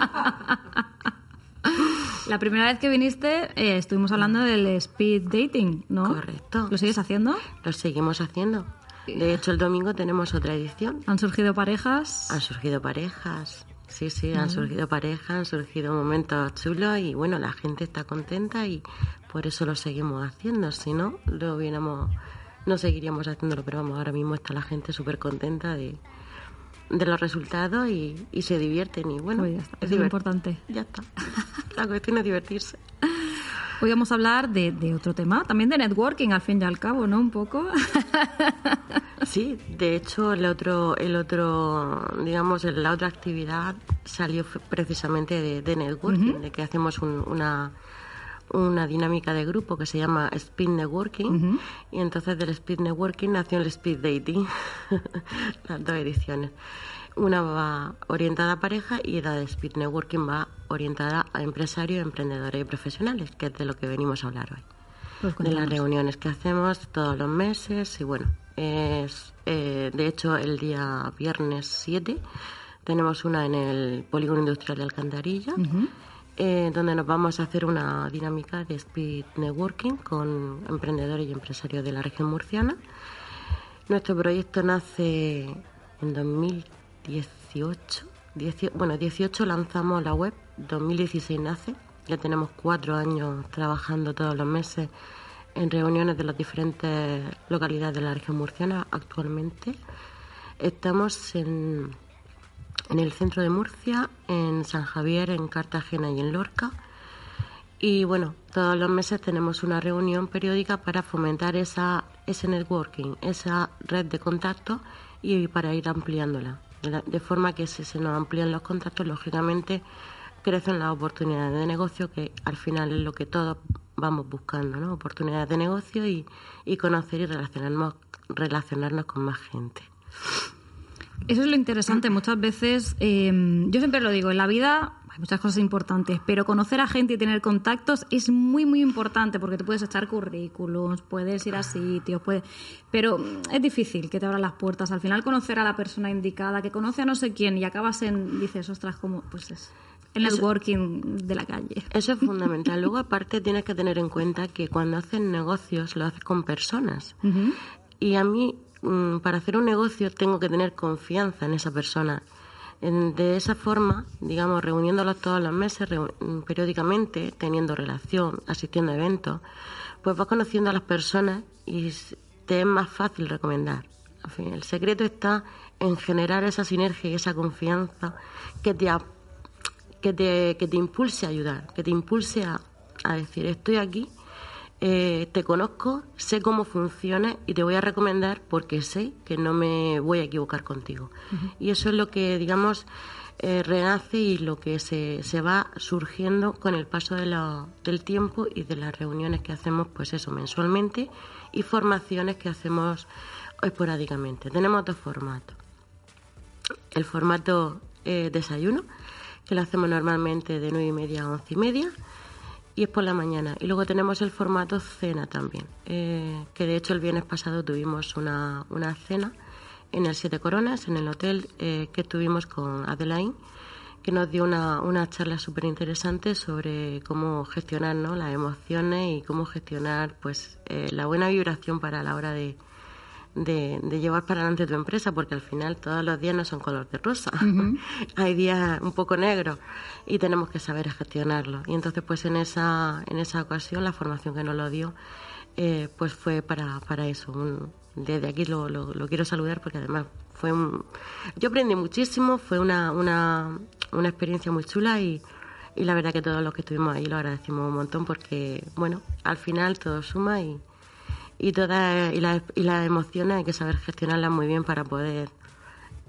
La primera vez que viniste eh, estuvimos hablando del speed dating, ¿no? Correcto. ¿Lo sigues haciendo? Lo seguimos haciendo. De hecho, el domingo tenemos otra edición. ¿Han surgido parejas? Han surgido parejas. sí, sí, han Ujú. surgido parejas, han surgido momentos chulos y bueno, la gente está contenta y por eso lo seguimos haciendo. Si no, lo hubiéramos, no seguiríamos haciéndolo, pero vamos, ahora mismo está la gente súper contenta de, de los resultados y, y se divierten y bueno, Pues ya está, es lo importante. Ya está. La cuestión es divertirse. (laughs) Hoy vamos a hablar de, de otro tema, también de networking, al fin y al cabo, ¿no? Un poco. (laughs) Sí, de hecho el otro, el otro, digamos, la otra actividad salió precisamente de, de networking, de que hacemos un- una, una dinámica de grupo que se llama Speed Networking y entonces del Speed Networking nació el Speed Dating, (laughs) las dos ediciones. Una va orientada a pareja y la de Speed Networking va orientada a empresarios, emprendedores y profesionales, que es de lo que venimos a hablar hoy. Pues de las reuniones que hacemos todos los meses y bueno, es eh, de hecho el día viernes 7 tenemos una en el Polígono Industrial de Alcantarilla eh, donde nos vamos a hacer una dinámica de speed networking con emprendedores y empresarios de la región murciana. Nuestro proyecto nace en 2018. Dieci- bueno, 18 lanzamos la web, 2016 nace. Ya tenemos cuatro años trabajando todos los meses en reuniones de las diferentes localidades de la región murciana actualmente. Estamos en, en el centro de Murcia, en San Javier, en Cartagena y en Lorca. Y bueno, todos los meses tenemos una reunión periódica para fomentar esa, ese networking, esa red de contactos y para ir ampliándola. De, forma que si se nos amplían los contactos, lógicamente crecen las oportunidades de negocio, que al final es lo que todos vamos buscando, ¿no? Oportunidades de negocio y, y conocer y relacionarnos, relacionarnos con más gente. Eso es lo interesante. Muchas veces, eh, yo siempre lo digo, en la vida hay muchas cosas importantes, pero conocer a gente y tener contactos es muy, muy importante porque te puedes echar currículums, puedes ir a sitios, puedes... pero es difícil que te abran las puertas. Al final, conocer a la persona indicada, que conoce a no sé quién y acabas en, dices, ostras, como, pues es el Eso- networking de la calle. Eso es fundamental. Luego, (laughs) aparte, tienes que tener en cuenta que cuando haces negocios lo haces con personas. Y a mí, mm, para hacer un negocio, tengo que tener confianza en esa persona. De esa forma, digamos, reuniéndolos todos los meses, mm, periódicamente, teniendo relación, asistiendo a eventos, pues vas conociendo a las personas y te es más fácil recomendar. En fin, el secreto está en generar esa sinergia y esa confianza que te, que te, que te impulse a ayudar, que te impulse a, a decir, estoy aquí, eh, te conozco, sé cómo funciona y te voy a recomendar porque sé que no me voy a equivocar contigo. Y eso es lo que, digamos, eh, renace y lo que se, se va surgiendo con el paso de la- del tiempo y de las reuniones que hacemos, pues eso, mensualmente y formaciones que hacemos esporádicamente. Tenemos dos formatos el formato eh, desayuno, que lo hacemos normalmente de nueve y media a once y media, y es por la mañana. Y luego tenemos el formato cena también, eh, que de hecho el viernes pasado tuvimos una, una cena en el Siete Coronas, en el hotel eh, que estuvimos con Adelaine, que nos dio una, una charla súper interesante sobre cómo gestionar ¿no? las emociones y cómo gestionar pues eh, la buena vibración para la hora de, de, de llevar para adelante tu empresa, porque al final todos los días no son color de rosa. (laughs) Hay días un poco negros y tenemos que saber gestionarlo. Y entonces, pues en esa, en esa ocasión, la formación que nos lo dio, eh, pues fue para, para eso. Un- desde aquí lo, lo, lo quiero saludar porque además fue un... Yo aprendí muchísimo, fue una, una, una experiencia muy chula y, y la verdad que todos los que estuvimos ahí lo agradecimos un montón porque, bueno, al final todo suma y, y todas y las, y las emociones hay que saber gestionarlas muy bien para poder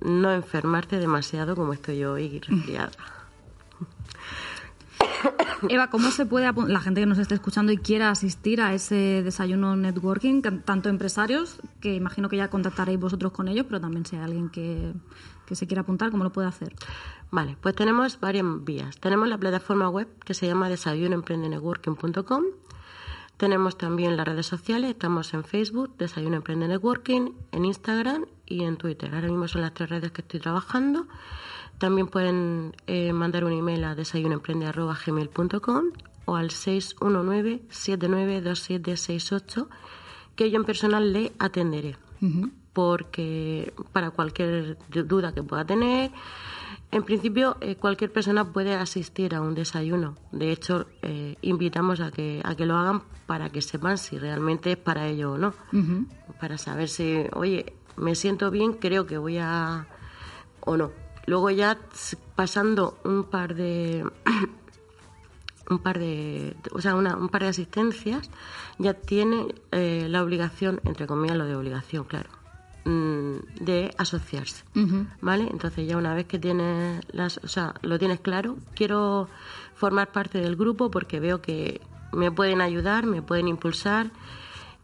no enfermarte demasiado como estoy yo hoy resfriada. (coughs) Eva, ¿cómo se puede la gente que nos esté escuchando y quiera asistir a ese desayuno networking, tanto empresarios, que imagino que ya contactaréis vosotros con ellos, pero también si hay alguien que, que se quiera apuntar, ¿cómo lo puede hacer? Vale, pues tenemos varias vías. Tenemos la plataforma web que se llama desayunoemprendenetworking.com. Tenemos también las redes sociales, estamos en Facebook, Desayuno Emprende Networking, en Instagram y en Twitter. Ahora mismo son las tres redes que estoy trabajando. También pueden eh, mandar un email a desayunoemprende.gmail.com o al 619-792768 que yo en personal le atenderé. Porque para cualquier duda que pueda tener. En principio, eh, cualquier persona puede asistir a un desayuno. De hecho, eh, invitamos a que, a que lo hagan para que sepan si realmente es para ello o no. Para saber si, oye, me siento bien, creo que voy a... o no. Luego ya pasando un par de... (clears throat) un par de, o sea, una- un par de asistencias, ya tiene eh, la obligación, entre comillas, lo de obligación, claro, mm, de asociarse. ¿Vale? Entonces ya una vez que tienes las, o sea, lo tienes claro, quiero formar parte del grupo porque veo que me pueden ayudar, me pueden impulsar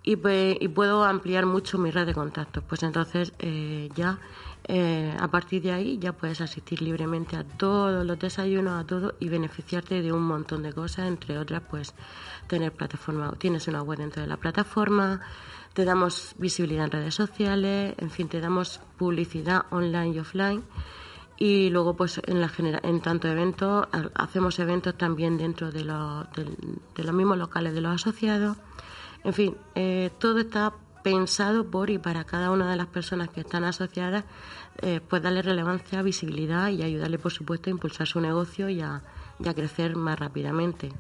y, pues, y puedo ampliar mucho mi red de contactos. Pues entonces eh, ya eh, a partir de ahí ya puedes asistir libremente a todos los desayunos, a todo y beneficiarte de un montón de cosas, entre otras pues tener plataforma, tienes una web dentro de la plataforma, te damos visibilidad en redes sociales, en fin, te damos publicidad online y offline. Y luego, pues, en, la genera- en tanto eventos, ha- hacemos eventos también dentro de los, del- de los mismos locales de los asociados. En fin, eh, todo está pensado por y para cada una de las personas que están asociadas, eh, pues darle relevancia, visibilidad y ayudarle, por supuesto, a impulsar su negocio y a, y a crecer más rápidamente.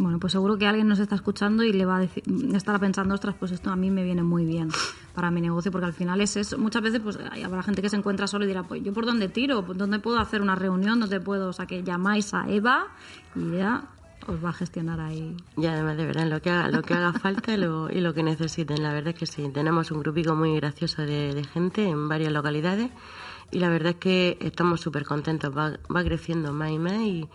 Bueno, pues seguro que alguien nos está escuchando y le va a decir, estará pensando, ostras, pues esto a mí me viene muy bien para mi negocio, porque al final es eso. Muchas veces pues hay- habrá gente que se encuentra solo y dirá, pues yo por dónde tiro, ¿Por dónde puedo hacer una reunión, dónde puedo, o sea, que llamáis a Eva y ya os va a gestionar ahí. Y además, de verdad, lo que haga, lo que haga falta lo, y lo que necesiten. La verdad es que sí, tenemos un grupico muy gracioso de, de gente en varias localidades y la verdad es que estamos súper contentos. Va, va creciendo más y más y,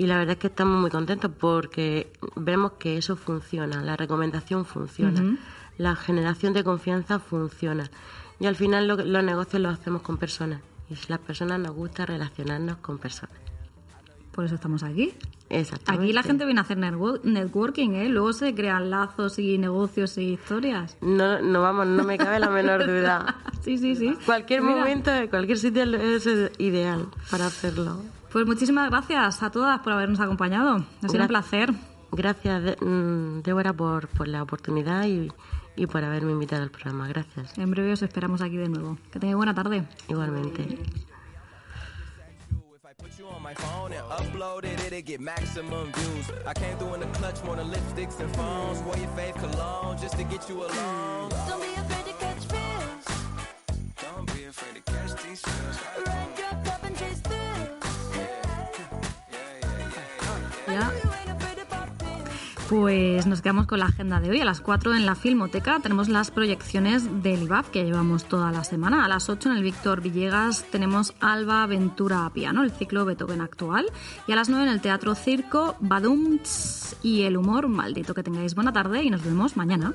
y la verdad es que estamos muy contentos porque vemos que eso funciona, la recomendación funciona, la generación de confianza funciona. Y al final lo- los negocios los hacemos con personas y las personas nos gusta relacionarnos con personas. Por eso estamos aquí. Exactamente. Aquí la gente viene a hacer netwo- networking, ¿eh? Luego se crean lazos y negocios y historias. No, no vamos, no me cabe la menor duda. (laughs) Sí, sí, sí. Cualquier Mira. momento, cualquier sitio es ideal para hacerlo. Pues muchísimas gracias a todas por habernos acompañado. Ha sido Gra- un placer. Gracias, mm, Débora, por, por la oportunidad y, y por haberme invitado al programa. Gracias. En breve os esperamos aquí de nuevo. Que tengáis buena tarde. Igualmente. Put you on my phone and upload it, it'll get maximum views. I came through in the clutch, more than lipsticks and phones. Wore your fave cologne just to get you alone. Don't be afraid to catch fish. Don't be afraid to catch these feels. Pues nos quedamos con la agenda de hoy. A las 4 en la Filmoteca tenemos las proyecciones del IBAF que llevamos toda la semana. A las 8 en el Víctor Villegas tenemos Alba Aventura a Piano, el ciclo Beethoven actual. Y a las 9 en el Teatro Circo, Badumts y el humor maldito. Que tengáis buena tarde y nos vemos mañana.